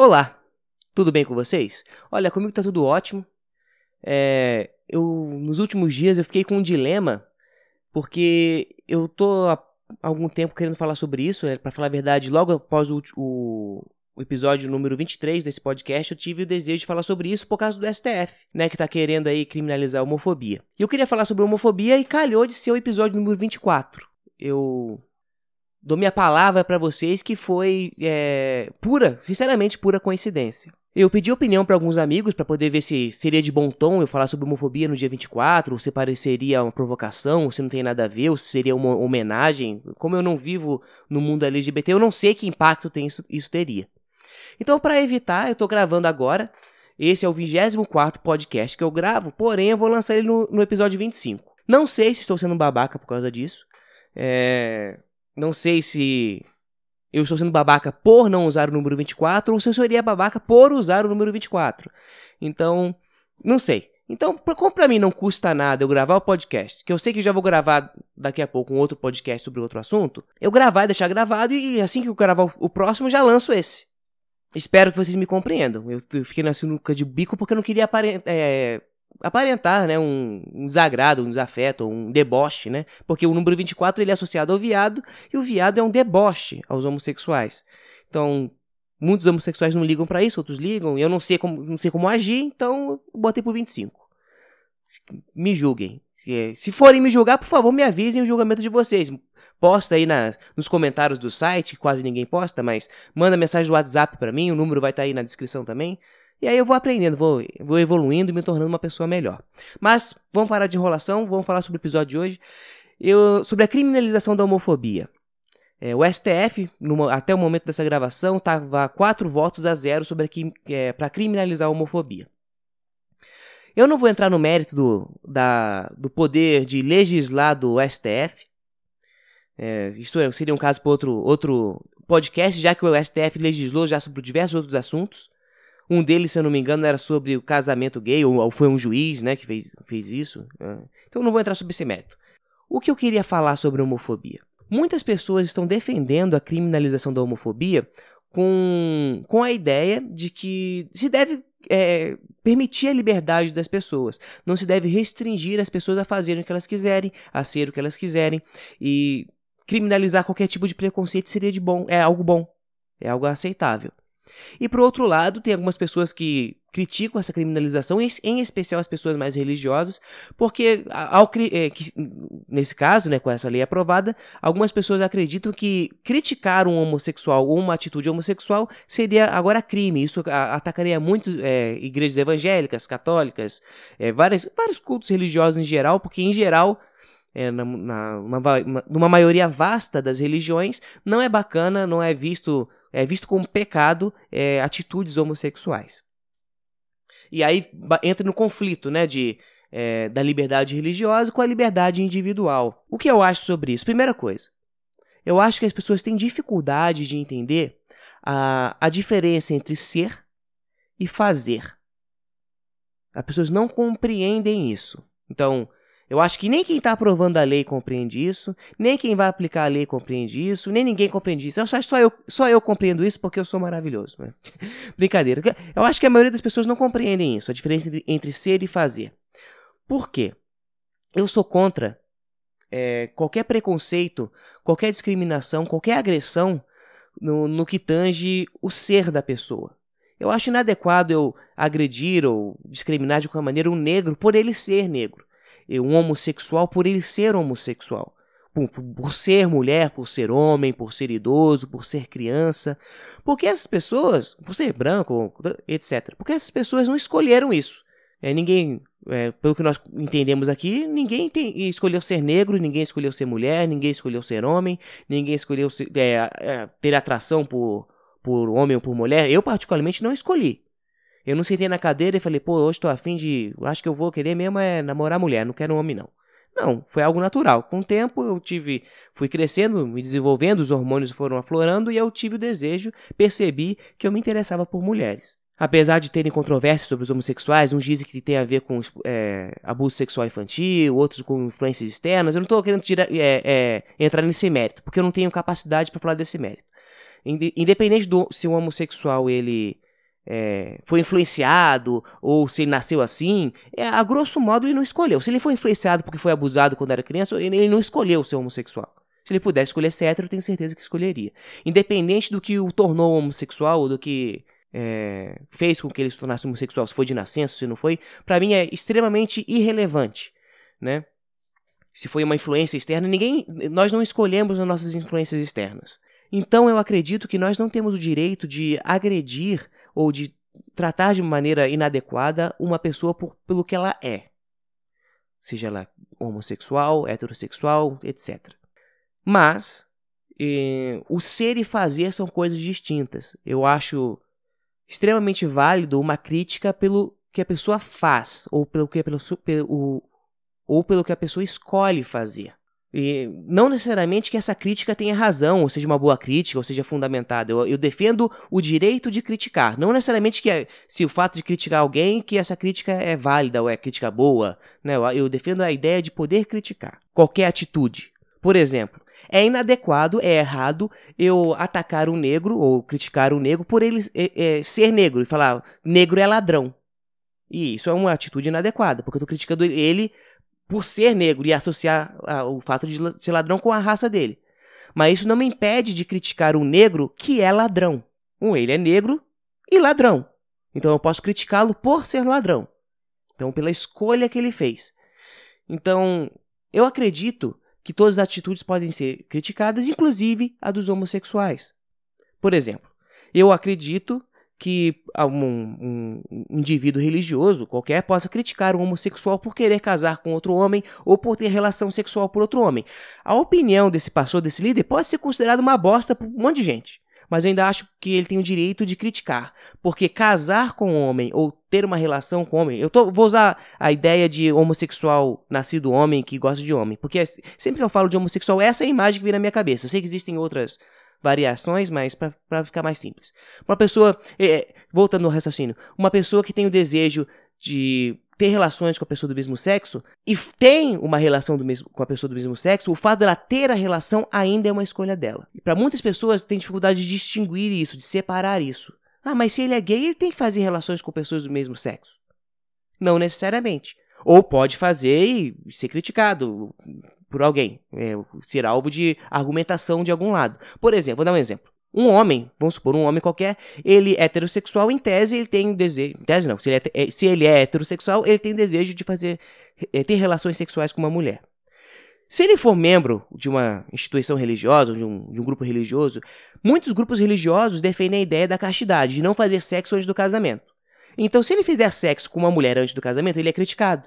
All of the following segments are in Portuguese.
Olá, tudo bem com vocês? Olha, comigo tá tudo ótimo. É, eu nos últimos dias eu fiquei com um dilema porque eu tô há algum tempo querendo falar sobre isso. É, para falar a verdade, logo após o, o, o, episódio número 23 desse podcast, eu tive o desejo de falar sobre isso por causa do STF, né, que tá querendo aí criminalizar a homofobia. E eu queria falar sobre homofobia e calhou de ser o episódio número 24. Eu dou minha palavra para vocês que foi é, pura, sinceramente pura coincidência. Eu pedi opinião para alguns amigos para poder ver se seria de bom tom eu falar sobre homofobia no dia 24, ou se pareceria uma provocação, ou se não tem nada a ver, ou se seria uma homenagem. Como eu não vivo no mundo LGBT, eu não sei que impacto tem isso, isso teria. Então, para evitar, eu tô gravando agora. Esse é o 24 podcast que eu gravo, porém eu vou lançar ele no, no episódio 25. Não sei se estou sendo babaca por causa disso. É... Não sei se eu estou sendo babaca por não usar o número 24 ou se eu seria babaca por usar o número 24. Então, não sei. Então, como para mim não custa nada eu gravar o podcast, que eu sei que já vou gravar daqui a pouco um outro podcast sobre outro assunto, eu gravar e deixar gravado e assim que eu gravar o próximo já lanço esse. Espero que vocês me compreendam. Eu fiquei na sinuca de bico porque eu não queria é, aparentar, né, um, um, desagrado, um desafeto, um deboche, né? Porque o número 24 ele é associado ao viado e o viado é um deboche aos homossexuais. Então, muitos homossexuais não ligam para isso, outros ligam, e eu não sei como, não sei como agir, então botei por 25. Me julguem. Se, se forem me julgar, por favor, me avisem o julgamento de vocês. Posta aí nas, nos comentários do site, quase ninguém posta, mas manda mensagem do WhatsApp para mim, o número vai estar tá aí na descrição também. E aí eu vou aprendendo, vou, vou evoluindo e me tornando uma pessoa melhor. Mas vamos parar de enrolação, vamos falar sobre o episódio de hoje. Eu, sobre a criminalização da homofobia. É, o STF, numa, até o momento dessa gravação, estava quatro votos a zero é, para criminalizar a homofobia. Eu não vou entrar no mérito do, da, do poder de legislar do STF. É, é, seria um caso para outro, outro podcast, já que o STF legislou já sobre diversos outros assuntos. Um deles, se eu não me engano, era sobre o casamento gay, ou, foi um juiz né, que fez, fez isso. Né? Então não vou entrar sobre esse mérito. O que eu queria falar sobre homofobia? Muitas pessoas estão defendendo a criminalização da homofobia com, com a ideia de que se deve é, permitir a liberdade das pessoas. Não se deve restringir as pessoas a fazerem o que elas quiserem, a ser o que elas quiserem. E criminalizar qualquer tipo de preconceito seria de bom, é algo bom, é algo aceitável. E por outro lado, tem algumas pessoas que criticam essa criminalização, em especial as pessoas mais religiosas, porque ao, é, que, nesse caso, né, com essa lei aprovada, algumas pessoas acreditam que criticar um homossexual ou uma atitude homossexual seria agora crime. Isso atacaria muito é, igrejas evangélicas, católicas, é, várias, vários cultos religiosos em geral, porque em geral é, na, na uma, numa maioria vasta das religiões, não é bacana, não é visto é visto como pecado é, atitudes homossexuais. E aí entra no conflito né, de, é, da liberdade religiosa com a liberdade individual. O que eu acho sobre isso? Primeira coisa, eu acho que as pessoas têm dificuldade de entender a, a diferença entre ser e fazer. As pessoas não compreendem isso. Então, eu acho que nem quem está aprovando a lei compreende isso, nem quem vai aplicar a lei compreende isso, nem ninguém compreende isso. Eu acho que só eu, só eu compreendo isso porque eu sou maravilhoso. Né? Brincadeira. Eu acho que a maioria das pessoas não compreendem isso, a diferença entre, entre ser e fazer. Por quê? Eu sou contra é, qualquer preconceito, qualquer discriminação, qualquer agressão no, no que tange o ser da pessoa. Eu acho inadequado eu agredir ou discriminar de qualquer maneira um negro por ele ser negro um homossexual por ele ser homossexual. Por, por, ser mulher, por ser homem, por ser idoso, por ser criança. Porque essas pessoas, por ser branco, etc. Porque essas pessoas não escolheram isso. É, ninguém, é, pelo que nós entendemos aqui, ninguém tem, escolheu ser negro, ninguém escolheu ser mulher, ninguém escolheu ser homem, ninguém escolheu ser, é, é, ter atração por, por homem ou por mulher. Eu, particularmente, não escolhi. Eu não sentei na cadeira e falei, pô, hoje tô afim de. Acho que eu vou querer mesmo é namorar mulher, não quero homem, não. Não, foi algo natural. Com o tempo eu tive, fui crescendo, me desenvolvendo, os hormônios foram aflorando e eu tive o desejo, percebi que eu me interessava por mulheres. Apesar de terem controvérsias sobre os homossexuais, uns dizem que tem a ver com é, abuso sexual infantil, outros com influências externas, eu não estou querendo tirar, é, é, entrar nesse mérito, porque eu não tenho capacidade para falar desse mérito. Independente do se o homossexual ele é, foi influenciado ou se ele nasceu assim, é, a grosso modo ele não escolheu. Se ele foi influenciado porque foi abusado quando era criança, ele não escolheu ser homossexual. Se ele pudesse escolher ser hétero, eu tenho certeza que escolheria. Independente do que o tornou homossexual ou do que é, fez com que ele se tornasse homossexual, se foi de nascença, se não foi, para mim é extremamente irrelevante, né? Se foi uma influência externa, ninguém, nós não escolhemos as nossas influências externas. Então eu acredito que nós não temos o direito de agredir ou de tratar de maneira inadequada uma pessoa por, pelo que ela é. Seja ela homossexual, heterossexual, etc. Mas eh, o ser e fazer são coisas distintas. Eu acho extremamente válido uma crítica pelo que a pessoa faz ou pelo que pelo, ou pelo que a pessoa escolhe fazer. E não necessariamente que essa crítica tenha razão, ou seja uma boa crítica, ou seja fundamentada. Eu, eu defendo o direito de criticar. Não necessariamente que se o fato de criticar alguém, que essa crítica é válida ou é crítica boa. Né? Eu, eu defendo a ideia de poder criticar qualquer atitude. Por exemplo, é inadequado, é errado eu atacar um negro ou criticar um negro por ele é, é, ser negro e falar negro é ladrão. E isso é uma atitude inadequada, porque eu estou criticando ele por ser negro e associar ah, o fato de ser ladrão com a raça dele. Mas isso não me impede de criticar um negro que é ladrão. Um, ele é negro e ladrão. Então eu posso criticá-lo por ser ladrão. Então, pela escolha que ele fez. Então, eu acredito que todas as atitudes podem ser criticadas, inclusive a dos homossexuais. Por exemplo, eu acredito que um, um, indivíduo religioso qualquer possa criticar um homossexual por querer casar com outro homem ou por ter relação sexual por outro homem. A opinião desse pastor, desse líder, pode ser considerada uma bosta por um monte de gente. Mas eu ainda acho que ele tem o direito de criticar. Porque casar com um homem ou ter uma relação com um homem. Eu tô, vou usar a ideia de homossexual nascido homem que gosta de homem. Porque sempre que eu falo de homossexual, essa é a imagem que vem na minha cabeça. Eu sei que existem outras variações, mas para ficar mais simples. Uma pessoa, é, voltando ao raciocínio, uma pessoa que tem o desejo de ter relações com a pessoa do mesmo sexo e tem uma relação mesmo, com a pessoa do mesmo sexo, o fato dela ter a relação ainda é uma escolha dela. E para muitas pessoas tem dificuldade de distinguir isso, de separar isso. Ah, mas se ele é gay, ele tem que fazer relações com pessoas do mesmo sexo. Não necessariamente. Ou pode fazer e ser criticado por alguém, é, ser alvo de argumentação de algum lado. Por exemplo, vou dar um exemplo. Um homem, vamos supor, um homem qualquer, ele é heterossexual, em tese ele tem desejo. Em tese não, se ele é, é se ele é heterossexual, ele tem desejo de fazer. É, ter relações sexuais com uma mulher. Se ele for membro de uma instituição religiosa, de um, de um grupo religioso, muitos grupos religiosos defendem a ideia da castidade, de não fazer sexo antes do casamento. Então, se ele fizer sexo com uma mulher antes do casamento, ele é criticado.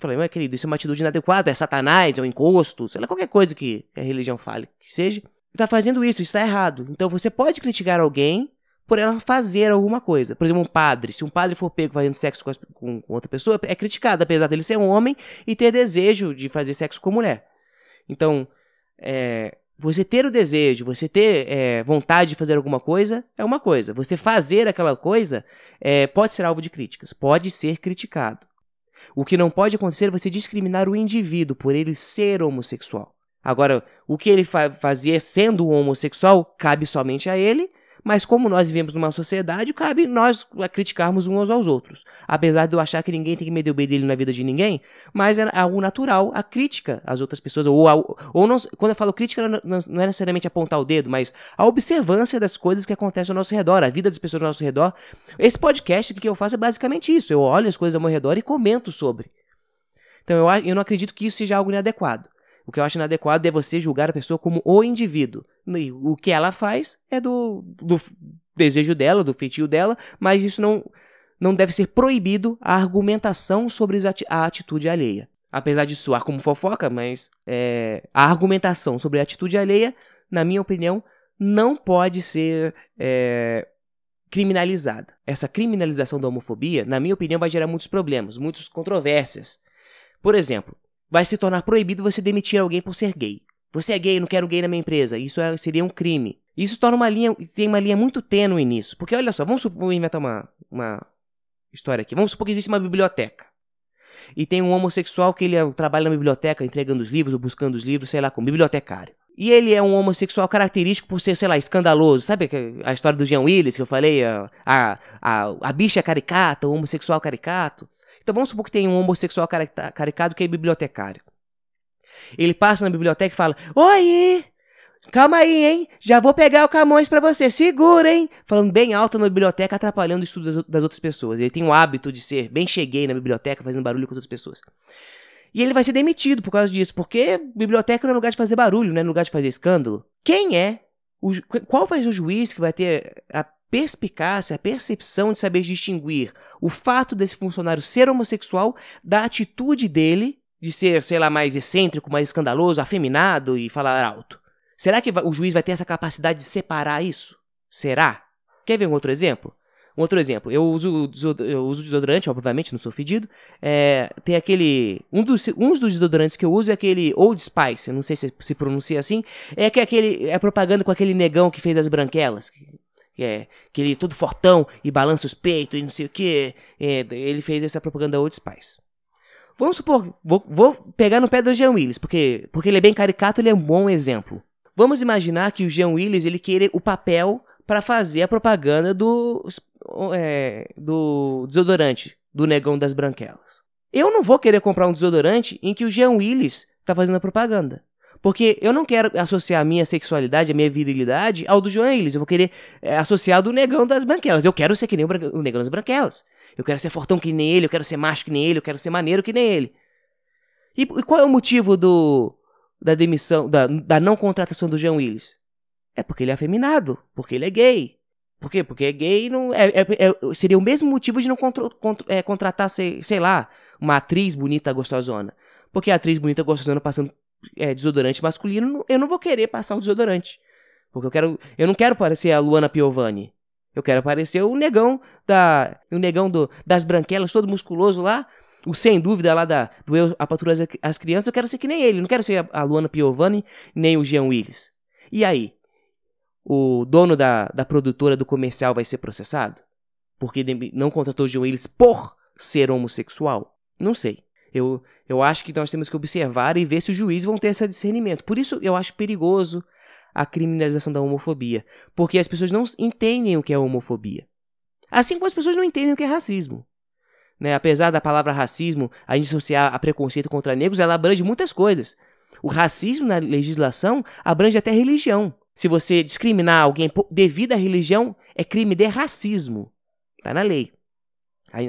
Falei, mas querido, isso é uma atitude inadequada, é satanás, é um encosto, sei lá, qualquer coisa que a religião fale que seja. Está fazendo isso, isso está errado. Então você pode criticar alguém por ela fazer alguma coisa. Por exemplo, um padre. Se um padre for pego fazendo sexo com, com, com outra pessoa, é criticado, apesar dele ser um homem e ter desejo de fazer sexo com mulher. Então, é, você ter o desejo, você ter é, vontade de fazer alguma coisa é uma coisa. Você fazer aquela coisa é, pode ser alvo de críticas, pode ser criticado. O que não pode acontecer é você discriminar o indivíduo por ele ser homossexual. Agora, o que ele fa fazia sendo homossexual cabe somente a ele mas como nós vivemos numa sociedade, cabe nós criticarmos uns aos outros. Apesar de eu achar que ninguém tem que meter o dele na vida de ninguém, mas é algo natural a crítica às outras pessoas. Ou, ou não, quando eu falo crítica, não, não é necessariamente apontar o dedo, mas a observância das coisas que acontecem ao nosso redor, a vida das pessoas ao nosso redor. Esse podcast que eu faço é basicamente isso. Eu olho as coisas ao meu redor e comento sobre. Então eu, eu não acredito que isso seja algo inadequado. O que eu acho inadequado é você julgar a pessoa como o indivíduo. O que ela faz é do, do desejo dela, do feitio dela, mas isso não, não deve ser proibido a argumentação sobre a atitude alheia. Apesar de soar como fofoca, mas é, a argumentação sobre a atitude alheia, na minha opinião, não pode ser é, criminalizada. Essa criminalização da homofobia, na minha opinião, vai gerar muitos problemas, muitas controvérsias. Por exemplo, vai se tornar proibido você demitir alguém por ser gay. Você é gay, não quero gay na minha empresa. Isso é, seria um crime. Isso torna uma linha, tem uma linha muito tênue nisso. Porque olha só, vamos, vamos inventar uma, uma história aqui. Vamos supor que existe uma biblioteca. E tem um homossexual que ele trabalha na biblioteca entregando os livros ou buscando os livros, sei lá, como bibliotecário. e ele é um homossexual característico por ser, sei lá, escandaloso. Sabe a história do Jean Willis que eu falei? A, a, a, a bicha caricata, o homossexual caricato. Então vamos supor que tem um homossexual caricato que é bibliotecário. Ele passa na biblioteca e fala: Oi! Calma aí, hein? Já vou pegar o Camões para você. Segura, hein? Falando bem alto na biblioteca, atrapalhando o estudo das, das outras pessoas. Ele tem o hábito de ser bem cheguei na biblioteca, fazendo barulho com as outras pessoas. E ele vai ser demitido por causa disso, porque biblioteca não é lugar de fazer barulho, não é lugar de fazer escândalo. Quem é? O, qual vai ser o juiz que vai ter a perspicácia, a percepção de saber distinguir o fato desse funcionário ser homossexual da atitude dele de ser, sei lá, mais excêntrico, mais escandaloso, afeminado e falar alto? Será que o juiz vai ter essa capacidade de separar isso? Será? Quer ver um outro exemplo? Um outro exemplo, eu uso, eu uso desodorante, obviamente, não sou fedido. É, tem aquele. Um dos, um dos desodorantes que eu uso é aquele Old Spice, não sei se se pronuncia assim. É que é aquele. É propaganda com aquele negão que fez as branquelas. Que é aquele todo fortão e balança os peitos e não sei o que. É, ele fez essa propaganda Old Spice. Vamos supor, vou, vou pegar no pé do Jean Willis, porque, porque ele é bem caricato, ele é um bom exemplo. Vamos imaginar que o Jean Willis ele queira o papel para fazer a propaganda do, é, do desodorante, do negão das branquelas. Eu não vou querer comprar um desodorante em que o Jean Willis está fazendo a propaganda. Porque eu não quero associar a minha sexualidade, a minha virilidade ao do João Willis. Eu vou querer é, associar do negão das branquelas. Eu quero ser que nem o, o negão das branquelas. Eu quero ser fortão que nem ele, eu quero ser macho que nem ele, eu quero ser maneiro que nem ele. E, e qual é o motivo do da demissão, da, da não contratação do Jean Willis? É porque ele é afeminado, porque ele é gay. Por quê? Porque gay não é, é, é seria o mesmo motivo de não é, contratar, sei, sei lá, uma atriz bonita gostosona. Porque a atriz bonita gostosona passando é, desodorante masculino, eu não vou querer passar o desodorante. Porque eu quero, eu não quero parecer a Luana Piovani. Eu quero parecer o negão da, o negão do, das branquelas, todo musculoso lá, o sem dúvida lá da do eu a patrulha as crianças, eu quero ser que nem ele, não quero ser a, a Luana Piovani nem o Jean Willis. E aí, o dono da, da produtora do comercial vai ser processado? Porque não contratou John Willis por ser homossexual? Não sei. Eu, eu acho que nós temos que observar e ver se os juízes vão ter esse discernimento. Por isso eu acho perigoso a criminalização da homofobia. Porque as pessoas não entendem o que é homofobia. Assim como as pessoas não entendem o que é racismo. Né? Apesar da palavra racismo a gente associar a preconceito contra negros, ela abrange muitas coisas. O racismo na legislação abrange até religião. Se você discriminar alguém devido à religião, é crime de racismo. Está na lei.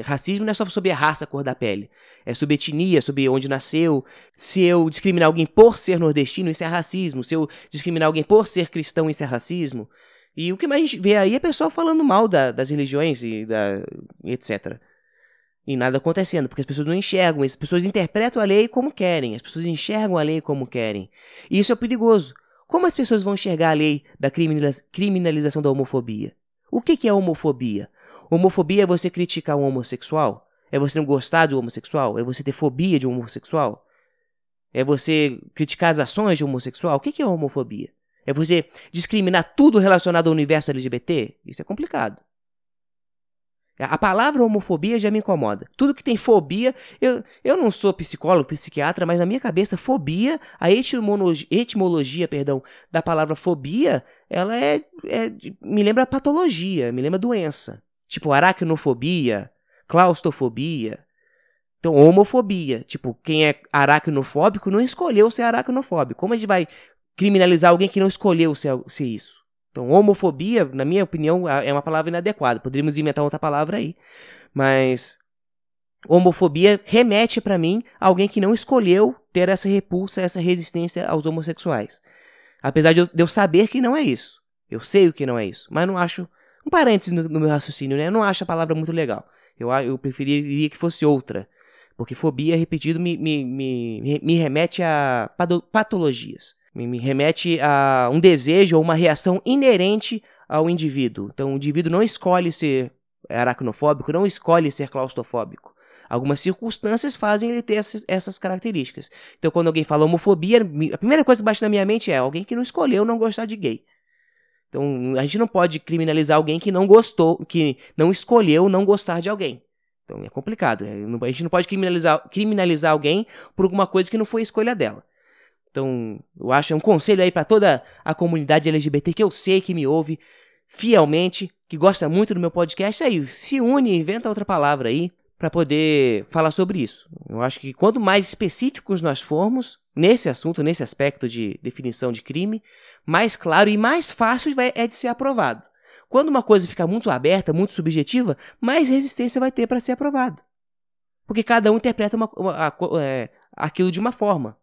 Racismo não é só sobre a raça, a cor da pele. É sobre etnia, sobre onde nasceu. Se eu discriminar alguém por ser nordestino, isso é racismo. Se eu discriminar alguém por ser cristão, isso é racismo. E o que mais a gente vê aí é pessoal falando mal da, das religiões e, da, etc. E nada acontecendo, porque as pessoas não enxergam, as pessoas interpretam a lei como querem, as pessoas enxergam a lei como querem. E isso é perigoso, como as pessoas vão enxergar a lei da criminalização da homofobia? O que é homofobia? Homofobia é você criticar um homossexual? É você não gostar um homossexual? É você ter fobia de um homossexual? É você criticar as ações de um homossexual? O que é homofobia? É você discriminar tudo relacionado ao universo LGBT? Isso é complicado. A palavra homofobia já me incomoda. Tudo que tem fobia, eu, eu não sou psicólogo, psiquiatra, mas na minha cabeça, fobia, a etimologia, etimologia perdão, da palavra fobia, ela é, é me lembra patologia, me lembra doença. Tipo aracnofobia, claustrofobia. Então, homofobia. Tipo, quem é aracnofóbico não escolheu ser aracnofóbico. Como a gente vai criminalizar alguém que não escolheu ser, ser isso? Então, homofobia, na minha opinião, é uma palavra inadequada. Poderíamos inventar outra palavra aí. Mas homofobia remete para mim a alguém que não escolheu ter essa repulsa, essa resistência aos homossexuais. Apesar de eu, de eu saber que não é isso. Eu sei o que não é isso, mas não acho. Um parênteses no, no meu raciocínio, né? Eu não acho a palavra muito legal. Eu, eu preferiria que fosse outra. Porque fobia, repetido, me, me, me, me remete a patologias me remete a um desejo ou uma reação inerente ao indivíduo. Então, o indivíduo não escolhe ser aracnofóbico, não escolhe ser claustrofóbico. Algumas circunstâncias fazem ele ter essas, características. Então, quando alguém fala homofobia, a primeira coisa que bate na minha mente é alguém que não escolheu não gostar de gay. Então, a gente não pode criminalizar alguém que não gostou, que não escolheu não gostar de alguém. Então, é complicado. É, a gente não pode criminalizar, criminalizar alguém por alguma coisa que não foi escolha dela. Então, eu acho é um conselho aí para toda a comunidade LGBT que eu sei que me ouve fielmente, que gosta muito do meu podcast, aí se une, inventa outra palavra aí para poder falar sobre isso. Eu acho que quanto mais específicos nós formos nesse assunto, nesse aspecto de definição de crime, mais claro e mais fácil vai, é de ser aprovado. Quando uma coisa fica muito aberta, muito subjetiva, mais resistência vai ter para ser aprovado. Porque cada um interpreta uma, uma, a, é, aquilo de uma forma.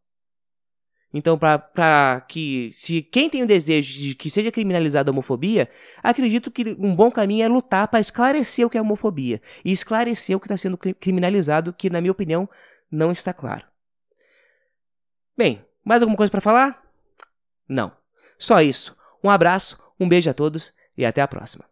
Então, para que, se quem tem o desejo de que seja criminalizada a homofobia, acredito que um bom caminho é lutar para esclarecer o que é homofobia e esclarecer o que está sendo criminalizado, que, na minha opinião, não está claro. Bem, mais alguma coisa para falar? Não. Só isso. Um abraço, um beijo a todos e até a próxima.